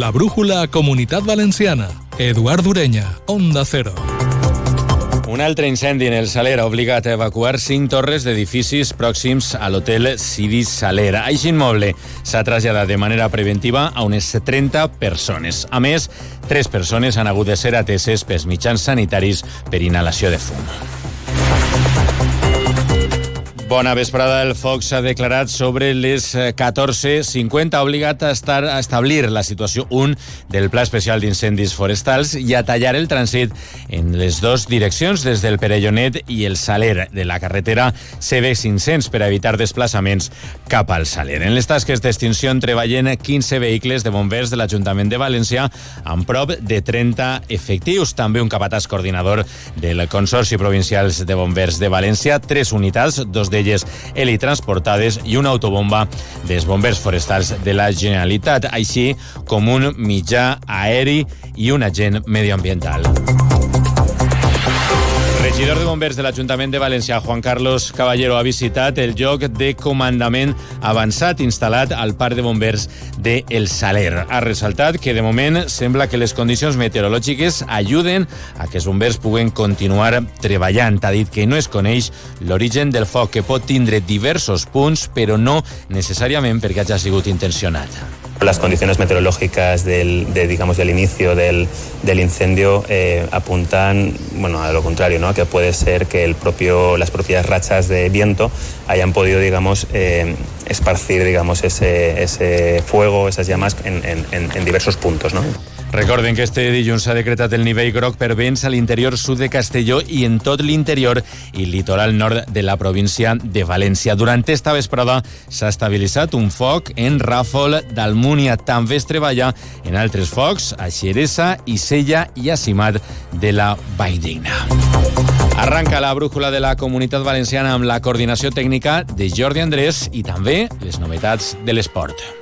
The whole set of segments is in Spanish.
La brújula Comunitat Valenciana. Eduard Ureña, Onda Cero. Un altre incendi en el Saler ha obligat a evacuar cinc torres d'edificis pròxims a l'hotel Sidi Saler. Així immoble s'ha traslladat de manera preventiva a unes 30 persones. A més, tres persones han hagut de ser ateses pels mitjans sanitaris per inhalació de fum. Bona vesprada. El foc s'ha declarat sobre les 14.50. Ha obligat a, estar, a establir la situació 1 del Pla Especial d'Incendis Forestals i a tallar el trànsit en les dues direccions, des del Perellonet i el Saler de la carretera CB500 per evitar desplaçaments cap al Saler. En les tasques d'extinció treballen 15 vehicles de bombers de l'Ajuntament de València amb prop de 30 efectius. També un capatàs coordinador del Consorci Provincials de Bombers de València, tres unitats, dos de d'elles helitransportades i una autobomba dels bombers forestals de la Generalitat, així com un mitjà aeri i un agent medioambiental regidor de bombers de l'Ajuntament de València, Juan Carlos Caballero, ha visitat el lloc de comandament avançat instal·lat al parc de bombers de El Saler. Ha ressaltat que, de moment, sembla que les condicions meteorològiques ajuden a que els bombers puguen continuar treballant. Ha dit que no es coneix l'origen del foc, que pot tindre diversos punts, però no necessàriament perquè hagi sigut intencionat. Las condiciones meteorológicas del, de, digamos, del inicio del, incendio eh, apuntan bueno, a lo contrario, ¿no? que puede ser que el propio, las propias rachas de viento hayan podido digamos, eh, esparcir digamos, ese, ese fuego, esas llamas en, en, en diversos puntos. ¿no? Recorden que este dilluns s'ha decretat el nivell groc per vents a l'interior sud de Castelló i en tot l'interior i litoral nord de la província de València. Durant esta vesprada s'ha estabilitzat un foc en Ràfol d'Almúnia. També es treballa en altres focs a Xeresa, Isella i a Simat de la Valldigna. Arranca la brújula de la comunitat valenciana amb la coordinació tècnica de Jordi Andrés i també les novetats de l'esport.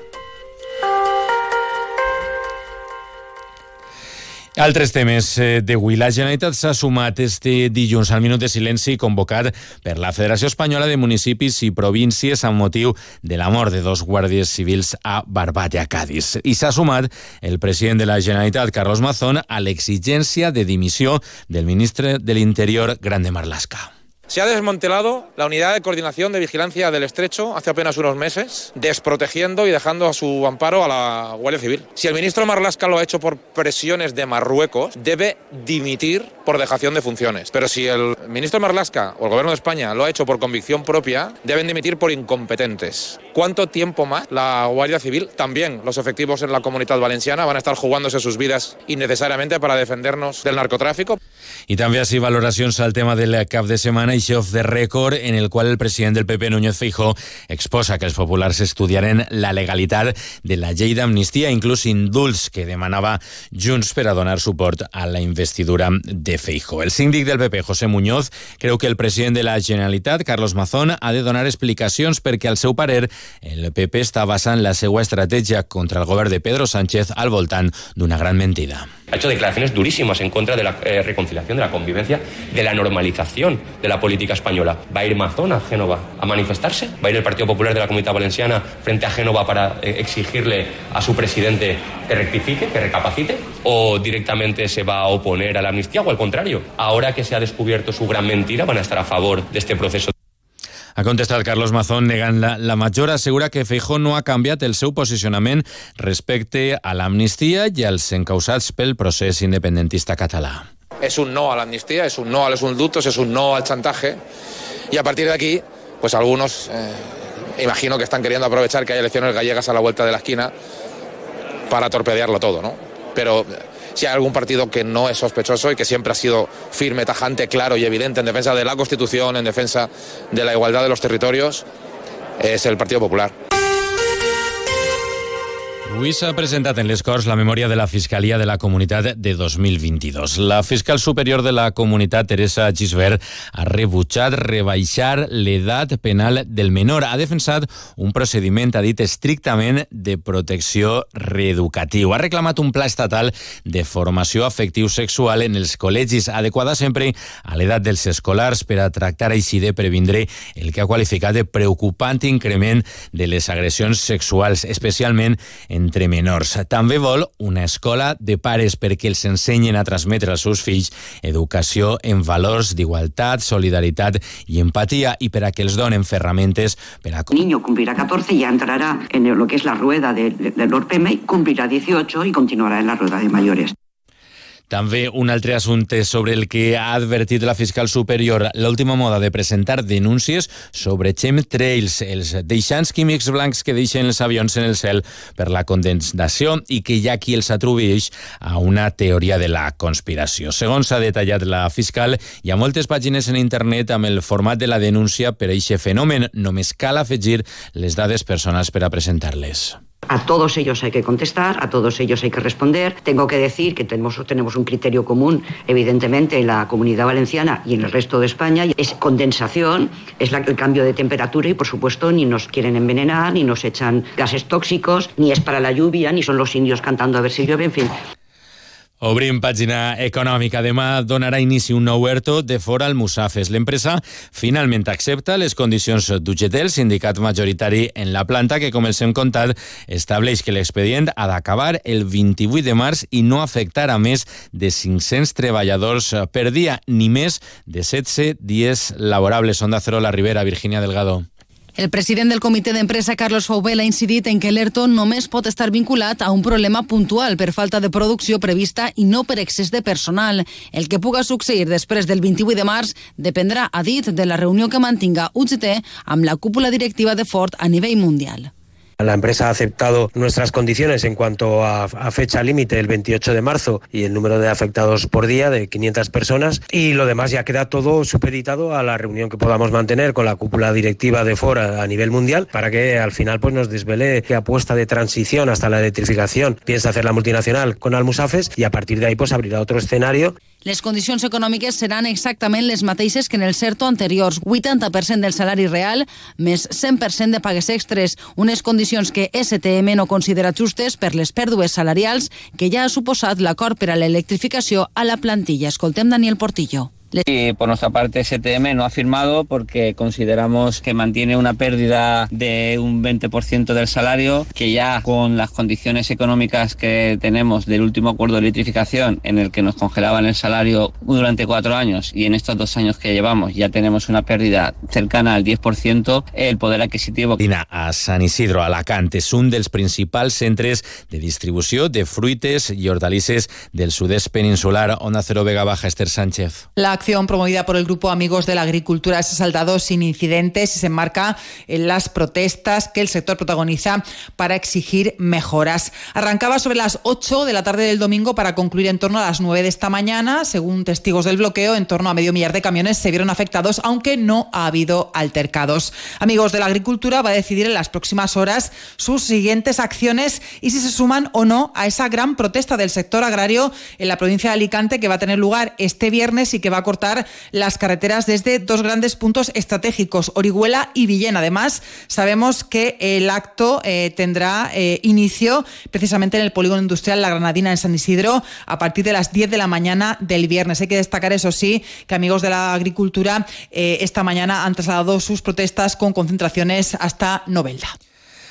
Altres temes eh, d'avui. La Generalitat s'ha sumat este dilluns al minut de silenci convocat per la Federació Espanyola de Municipis i Províncies amb motiu de la mort de dos guàrdies civils a Barbate, a Cádiz. I s'ha sumat el president de la Generalitat, Carlos Mazón, a l'exigència de dimissió del ministre de l'Interior, Grande Marlasca. Se ha desmantelado la unidad de coordinación de vigilancia del estrecho hace apenas unos meses, desprotegiendo y dejando a su amparo a la Guardia Civil. Si el ministro Marlasca lo ha hecho por presiones de Marruecos, debe dimitir por dejación de funciones. Pero si el ministro Marlasca o el gobierno de España lo ha hecho por convicción propia, deben dimitir por incompetentes. ¿Cuánto tiempo más la Guardia Civil, también los efectivos en la comunidad valenciana, van a estar jugándose sus vidas innecesariamente para defendernos del narcotráfico? Y también así valoracions al tema del cap de setmana i off de rècord en el qual el president del PP, Núñez Feijó, exposa que els populars estudiaren la legalitat de la llei d'amnistia, inclús indults que demanava Junts per a donar suport a la investidura de Feijó. El síndic del PP, José Muñoz, creu que el president de la Generalitat, Carlos Mazón, ha de donar explicacions perquè, al seu parer, el PP està basant la seva estratègia contra el govern de Pedro Sánchez al voltant d'una gran mentida. Ha hecho declaraciones durísimas en contra de la eh, reconciliación, de la convivencia, de la normalización de la política española. ¿Va a ir Mazón a Génova a manifestarse? ¿Va a ir el Partido Popular de la Comunidad Valenciana frente a Génova para eh, exigirle a su presidente que rectifique, que recapacite? ¿O directamente se va a oponer a la amnistía o al contrario? Ahora que se ha descubierto su gran mentira, van a estar a favor de este proceso ha contestat Carlos Mazón negant la, la major, assegura que Feijó no ha canviat el seu posicionament respecte a l'amnistia i als encausats pel procés independentista català. Es un no a la amnistía, es un no a los indultos, es un no al chantaje y a partir de aquí, pues algunos eh, imagino que están queriendo aprovechar que hay elecciones gallegas a la vuelta de la esquina para torpedearlo todo, ¿no? Pero si hay algún partido que no es sospechoso y que siempre ha sido firme, tajante, claro y evidente en defensa de la Constitución, en defensa de la igualdad de los territorios, es el Partido Popular. Avui s'ha presentat en les Corts la memòria de la Fiscalia de la Comunitat de 2022. La fiscal superior de la comunitat, Teresa Gisbert, ha rebutjat rebaixar l'edat penal del menor. Ha defensat un procediment, ha dit, estrictament de protecció reeducatiu. Ha reclamat un pla estatal de formació afectiu sexual en els col·legis, adequada sempre a l'edat dels escolars per a tractar així de previndre el que ha qualificat de preocupant increment de les agressions sexuals, especialment en entre menors. També vol una escola de pares perquè els ensenyen a transmetre als seus fills educació en valors d'igualtat, solidaritat i empatia i per a que els donen ferramentes per a... Niño cumplirá 14 y ya entrará en lo que es la rueda del de, de Norpeme, cumplirá 18 y continuará en la rueda de mayores. També un altre assumpte sobre el que ha advertit la fiscal superior l'última moda de presentar denúncies sobre chemtrails, els deixants químics blancs que deixen els avions en el cel per la condensació i que hi ha qui els atribueix a una teoria de la conspiració. Segons s'ha detallat la fiscal, hi ha moltes pàgines en internet amb el format de la denúncia per a aquest fenomen. Només cal afegir les dades personals per a presentar-les. A todos ellos hay que contestar, a todos ellos hay que responder. Tengo que decir que tenemos, un criterio común, evidentemente, en la comunidad valenciana y en el resto de España. Es condensación, es el cambio de temperatura y, por supuesto, ni nos quieren envenenar, ni nos echan gases tóxicos, ni es para la lluvia, ni son los indios cantando a ver si llueve, en fin. Obrim pàgina econòmica. Demà donarà inici un nou ERTO de fora al Musafes. L'empresa finalment accepta les condicions d'UGT, el sindicat majoritari en la planta, que, com els hem contat, estableix que l'expedient ha d'acabar el 28 de març i no afectarà més de 500 treballadors per dia, ni més de 16 dies laborables. Onda Cero, la Ribera, Virginia Delgado. El president del comitè d'empresa, Carlos Faubel, ha incidit en que l'ERTO només pot estar vinculat a un problema puntual per falta de producció prevista i no per excés de personal. El que puga succeir després del 28 de març dependrà, ha dit, de la reunió que mantinga UGT amb la cúpula directiva de Ford a nivell mundial. La empresa ha aceptado nuestras condiciones en cuanto a, fecha límite, el 28 de marzo, y el número de afectados por día de 500 personas. Y lo demás ya queda todo supeditado a la reunión que podamos mantener con la cúpula directiva de Fora a nivel mundial para que al final pues, nos desvele qué apuesta de transición hasta la electrificación piensa hacer la multinacional con Almusafes y a partir de ahí pues abrirá otro escenario les condicions econòmiques seran exactament les mateixes que en el CERTO anteriors, 80% del salari real més 100% de pagues extres, unes condicions que STM no considera justes per les pèrdues salarials que ja ha suposat l'acord per a l'electrificació a la plantilla. Escoltem Daniel Portillo. Y por nuestra parte STM no ha firmado porque consideramos que mantiene una pérdida de un 20% del salario, que ya con las condiciones económicas que tenemos del último acuerdo de electrificación en el que nos congelaban el salario durante cuatro años y en estos dos años que llevamos ya tenemos una pérdida cercana al 10%, el poder adquisitivo... Dina, a Sant Isidro, Alacant, és un dels principals centres de distribució de fruites i hortalisses del sud-est peninsular. Onda Cero Vega Baja, Esther Sánchez. La acción promovida por el Grupo Amigos de la Agricultura se ha saldado sin incidentes y se enmarca en las protestas que el sector protagoniza para exigir mejoras. Arrancaba sobre las 8 de la tarde del domingo para concluir en torno a las 9 de esta mañana. Según testigos del bloqueo, en torno a medio millar de camiones se vieron afectados, aunque no ha habido altercados. Amigos de la Agricultura va a decidir en las próximas horas sus siguientes acciones y si se suman o no a esa gran protesta del sector agrario en la provincia de Alicante que va a tener lugar este viernes y que va a cortar las carreteras desde dos grandes puntos estratégicos, Orihuela y Villena. Además, sabemos que el acto eh, tendrá eh, inicio precisamente en el polígono industrial La Granadina en San Isidro a partir de las 10 de la mañana del viernes. Hay que destacar, eso sí, que amigos de la agricultura eh, esta mañana han trasladado sus protestas con concentraciones hasta Novelda.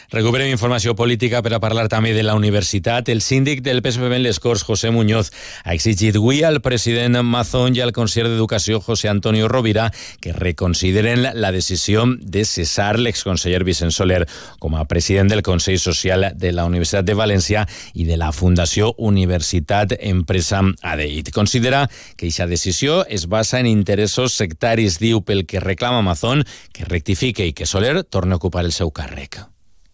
Recuperem informació política per a parlar també de la universitat. El síndic del PSPB en les Corts, José Muñoz, ha exigit avui al president Mazón i al conseller d'Educació, José Antonio Rovira, que reconsideren la decisió de cessar l'exconseller Vicent Soler com a president del Consell Social de la Universitat de València i de la Fundació Universitat Empresa ADEIT. Considera que aquesta decisió es basa en interessos sectaris, diu pel que reclama Mazón, que rectifique i que Soler torni a ocupar el seu càrrec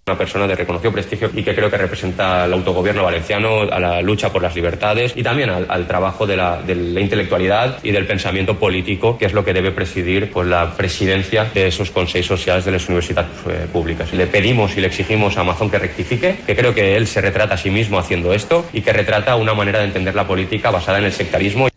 una persona de reconocido prestigio y que creo que representa al autogobierno valenciano, a la lucha por las libertades y también al, trabajo de la, de la, intelectualidad y del pensamiento político, que es lo que debe presidir pues, la presidencia de esos consejos sociales de las universidades eh, públicas. Le pedimos y le exigimos a Amazon que rectifique, que creo que él se retrata a sí mismo haciendo esto y que retrata una manera de entender la política basada en el sectarismo.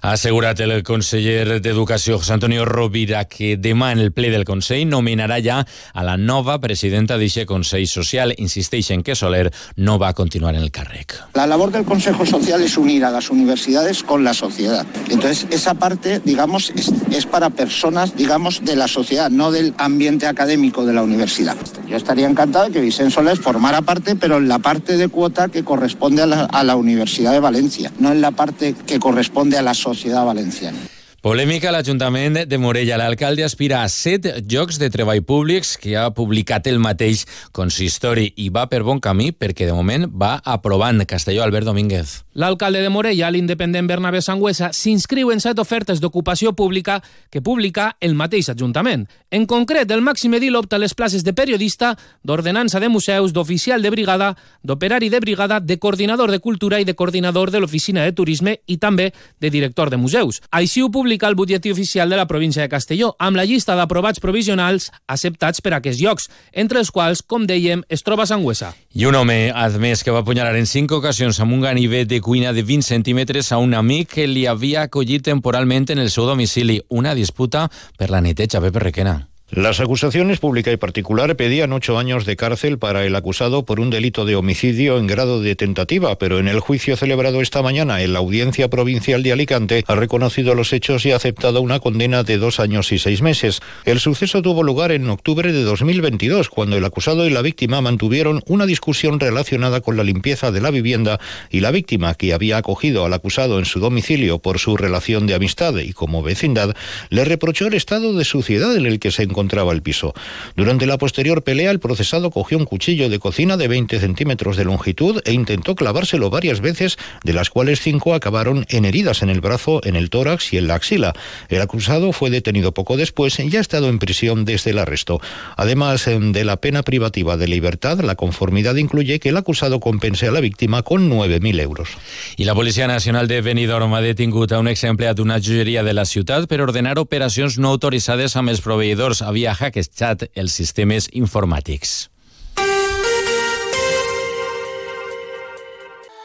Ha assegurat el conseller d'Educació, José Antonio Rovira, que demà en el ple del Consell nomenarà ja a la nova presidenta d'aquest Consell Social. Insisteix en que Soler no va continuar en el càrrec. La labor del Consejo Social es unir a las universidades con la sociedad. Entonces, esa parte, digamos, es, es para personas, digamos, de la sociedad, no del ambiente académico de la universidad. Yo estaría encantado que Vicente Soler formara parte, pero en la parte de cuota que corresponde a la, a la Universidad de Valencia, no en la parte que corresponde a la sociedad sociedad valenciana. Polèmica a l'Ajuntament de Morella. L'alcalde aspira a set llocs de treball públics que ha publicat el mateix consistori i va per bon camí perquè de moment va aprovant. Castelló, Albert Domínguez. L'alcalde de Morella, l'independent Bernabé Sangüesa, s'inscriu en set ofertes d'ocupació pública que publica el mateix Ajuntament. En concret, el màxim edil opta les places de periodista, d'ordenança de museus, d'oficial de brigada, d'operari de brigada, de coordinador de cultura i de coordinador de l'oficina de turisme i també de director de museus. Així ho publica el butlletí oficial de la província de Castelló, amb la llista d'aprovats provisionals acceptats per a aquests llocs, entre els quals, com dèiem, es troba Sangüesa. I un home admès que va apunyalar en cinc ocasions amb un ganivet de cuina de 20 centímetres a un amic que li havia acollit temporalment en el seu domicili. Una disputa per la neteja, Pepe Requena. Las acusaciones pública y particular pedían ocho años de cárcel para el acusado por un delito de homicidio en grado de tentativa, pero en el juicio celebrado esta mañana en la Audiencia Provincial de Alicante ha reconocido los hechos y ha aceptado una condena de dos años y seis meses. El suceso tuvo lugar en octubre de 2022, cuando el acusado y la víctima mantuvieron una discusión relacionada con la limpieza de la vivienda y la víctima, que había acogido al acusado en su domicilio por su relación de amistad y como vecindad, le reprochó el estado de suciedad en el que se encontraba encontraba el piso. Durante la posterior pelea, el procesado cogió un cuchillo de cocina de 20 centímetros de longitud e intentó clavárselo varias veces, de las cuales cinco acabaron en heridas en el brazo, en el tórax y en la axila. El acusado fue detenido poco después y ha estado en prisión desde el arresto. Además em, de la pena privativa de libertad, la conformidad incluye que el acusado compense a la víctima con 9.000 euros. I la Policia Nacional de Benidorm ha detingut a un exempleat d'una joieria de la ciutat per ordenar operacions no autoritzades amb els proveïdors havia hackejat els sistemes informàtics.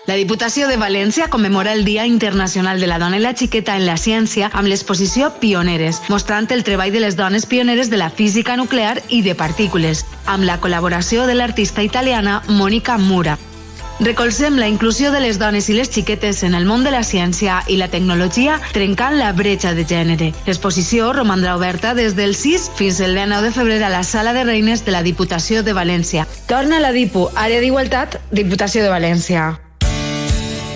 La Diputació de València commemora el Dia Internacional de la Dona i la Xiqueta en la Ciència amb l'exposició Pioneres, mostrant el treball de les dones pioneres de la física nuclear i de partícules, amb la col·laboració de l'artista italiana Mónica Mura. Recolzem la inclusió de les dones i les xiquetes en el món de la ciència i la tecnologia trencant la bretxa de gènere. L'exposició romandrà oberta des del 6 fins el 19 de febrer a la Sala de Reines de la Diputació de València. Torna la DIPU, Àrea d'Igualtat, Diputació de València.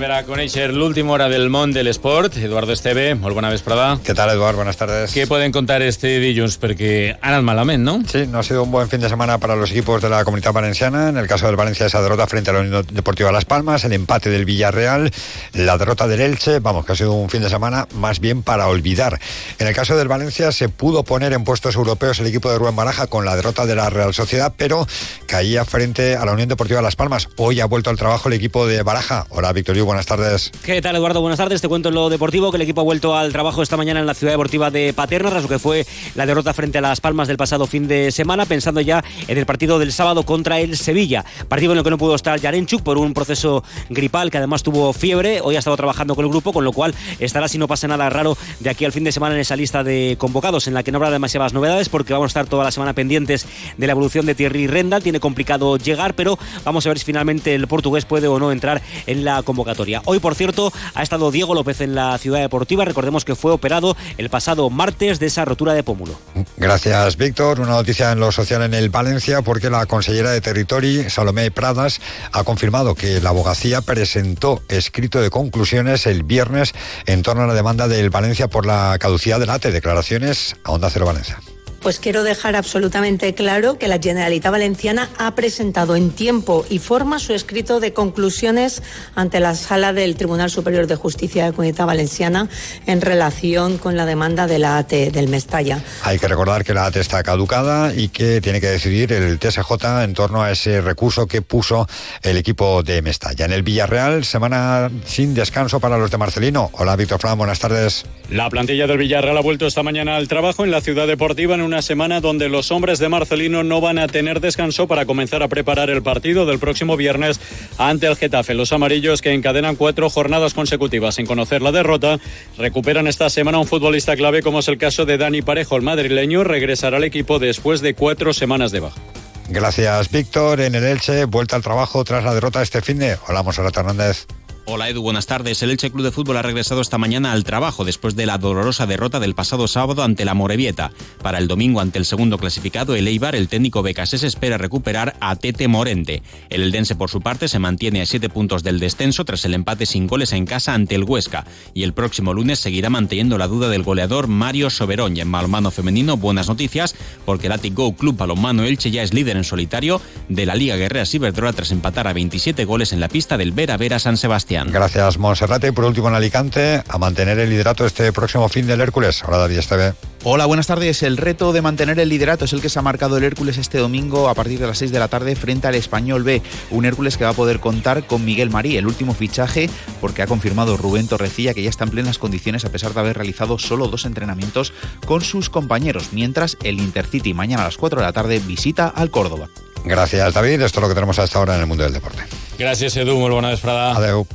Per a conèixer l'última hora del món de l'esport. Eduardo Esteve, molt bona vesprada. ¿Qué tal, Eduardo? Buenas tardes. Què poden contar este dilluns? Perquè ha anat malament, no? Sí, no ha sido un buen fin de semana para los equipos de la comunidad valenciana. En el caso del Valencia, esa derrota frente a la Unión Deportiva Las Palmas, el empate del Villarreal, la derrota del Elche. Vamos, que ha sido un fin de semana más bien para olvidar. En el caso del Valencia, se pudo poner en puestos europeos el equipo de Rubén Baraja con la derrota de la Real Sociedad, pero caía frente a la Unión Deportiva Las Palmas. Hoy ha vuelto al trabajo el equipo de Baraja. Hola, Victorio, buenas tardes. ¿Qué tal, Eduardo? Buenas tardes. Te cuento en lo deportivo que el equipo ha vuelto al trabajo esta mañana en la ciudad deportiva de Paterna, tras lo que fue la derrota frente a Las Palmas del pasado fin de semana, pensando ya en el partido del sábado contra el Sevilla. Partido en el que no pudo estar Yarenchuk por un proceso gripal que además tuvo fiebre. Hoy ha estado trabajando con el grupo, con lo cual estará, si no pasa nada raro, de aquí al fin de semana en esa lista de convocados, en la que no habrá demasiadas novedades, porque vamos a estar toda la semana pendientes de la evolución de Thierry Rendal. Tiene complicado llegar, pero vamos a ver si finalmente el portugués puede o no entrar en la convocatoria. Hoy, por cierto, ha estado Diego López en la ciudad deportiva. Recordemos que fue operado el pasado martes de esa rotura de pómulo. Gracias, Víctor. Una noticia en lo social en el Valencia, porque la consellera de Territori, Salomé Pradas, ha confirmado que la abogacía presentó escrito de conclusiones el viernes en torno a la demanda del Valencia por la caducidad del ATE. Declaraciones a Onda Cero Valencia. Pues quiero dejar absolutamente claro que la Generalitat Valenciana ha presentado en tiempo y forma su escrito de conclusiones ante la sala del Tribunal Superior de Justicia de la Comunidad Valenciana en relación con la demanda de la AT del Mestalla. Hay que recordar que la AT está caducada y que tiene que decidir el TSJ en torno a ese recurso que puso el equipo de Mestalla. En el Villarreal, semana sin descanso para los de Marcelino. Hola, Víctor Fran, buenas tardes. La plantilla del Villarreal ha vuelto esta mañana al trabajo en la ciudad deportiva en una semana donde los hombres de Marcelino no van a tener descanso para comenzar a preparar el partido del próximo viernes ante el Getafe. Los amarillos que encadenan cuatro jornadas consecutivas sin conocer la derrota recuperan esta semana un futbolista clave como es el caso de Dani Parejo. El madrileño regresará al equipo después de cuatro semanas de baja. Gracias, Víctor. En el Elche, vuelta al trabajo tras la derrota este fin de. Hola, Monserrat Hernández. Hola Edu, buenas tardes. El Elche Club de Fútbol ha regresado esta mañana al trabajo después de la dolorosa derrota del pasado sábado ante la Morevieta. Para el domingo ante el segundo clasificado, el Eibar, el técnico Becasés espera recuperar a Tete Morente. El Eldense, por su parte, se mantiene a siete puntos del descenso tras el empate sin goles en casa ante el Huesca. Y el próximo lunes seguirá manteniendo la duda del goleador Mario Soberón. Y en balonmano femenino, buenas noticias, porque el Atic Go Club Balonmano Elche ya es líder en solitario de la Liga Guerrera Ciberdrola tras empatar a 27 goles en la pista del Vera Vera San Sebastián. Gracias, Monserrate. Y por último, en Alicante, a mantener el liderato este próximo fin del Hércules. Hola, David Esteve. Hola, buenas tardes. El reto de mantener el liderato es el que se ha marcado el Hércules este domingo a partir de las 6 de la tarde frente al Español B. Un Hércules que va a poder contar con Miguel Marí, el último fichaje, porque ha confirmado Rubén Torrecilla que ya está en plenas condiciones a pesar de haber realizado solo dos entrenamientos con sus compañeros, mientras el Intercity mañana a las 4 de la tarde visita al Córdoba. Gracias, David. Esto es lo que tenemos hasta ahora en el mundo del deporte. Gràcies, Edu. Molt bona vesprada. Adeu.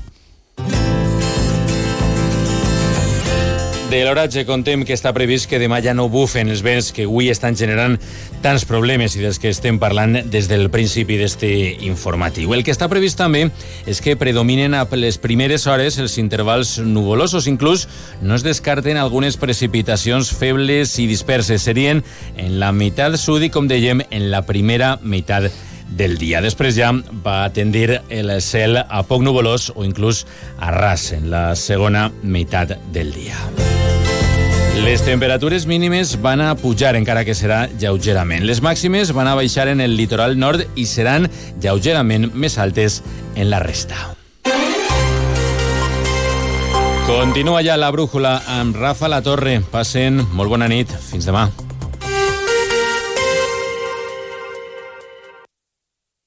De l'oratge contem que està previst que demà ja no bufen els vents que avui estan generant tants problemes i dels que estem parlant des del principi d'este informatiu. El que està previst també és que predominen a les primeres hores els intervals nuvolosos. Inclús no es descarten algunes precipitacions febles i disperses. Serien en la meitat sud i, com dèiem, en la primera meitat del dia. Després ja va tendir el cel a poc nuvolós o inclús a ras en la segona meitat del dia. Les temperatures mínimes van a pujar, encara que serà lleugerament. Les màximes van a baixar en el litoral nord i seran lleugerament més altes en la resta. Continua ja la brújula amb Rafa La Torre. Passen molt bona nit. Fins demà.